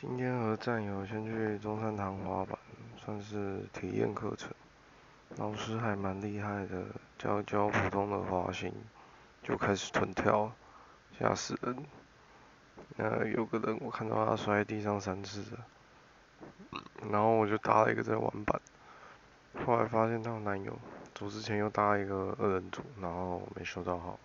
今天和战友先去中山堂滑板，算是体验课程。老师还蛮厉害的，教教普通的滑行，就开始臀跳，吓死人。呃，有个人我看到他摔在地上三次了，然后我就搭了一个在玩板，后来发现他有男友，走之前又搭了一个二人组，然后没收到号。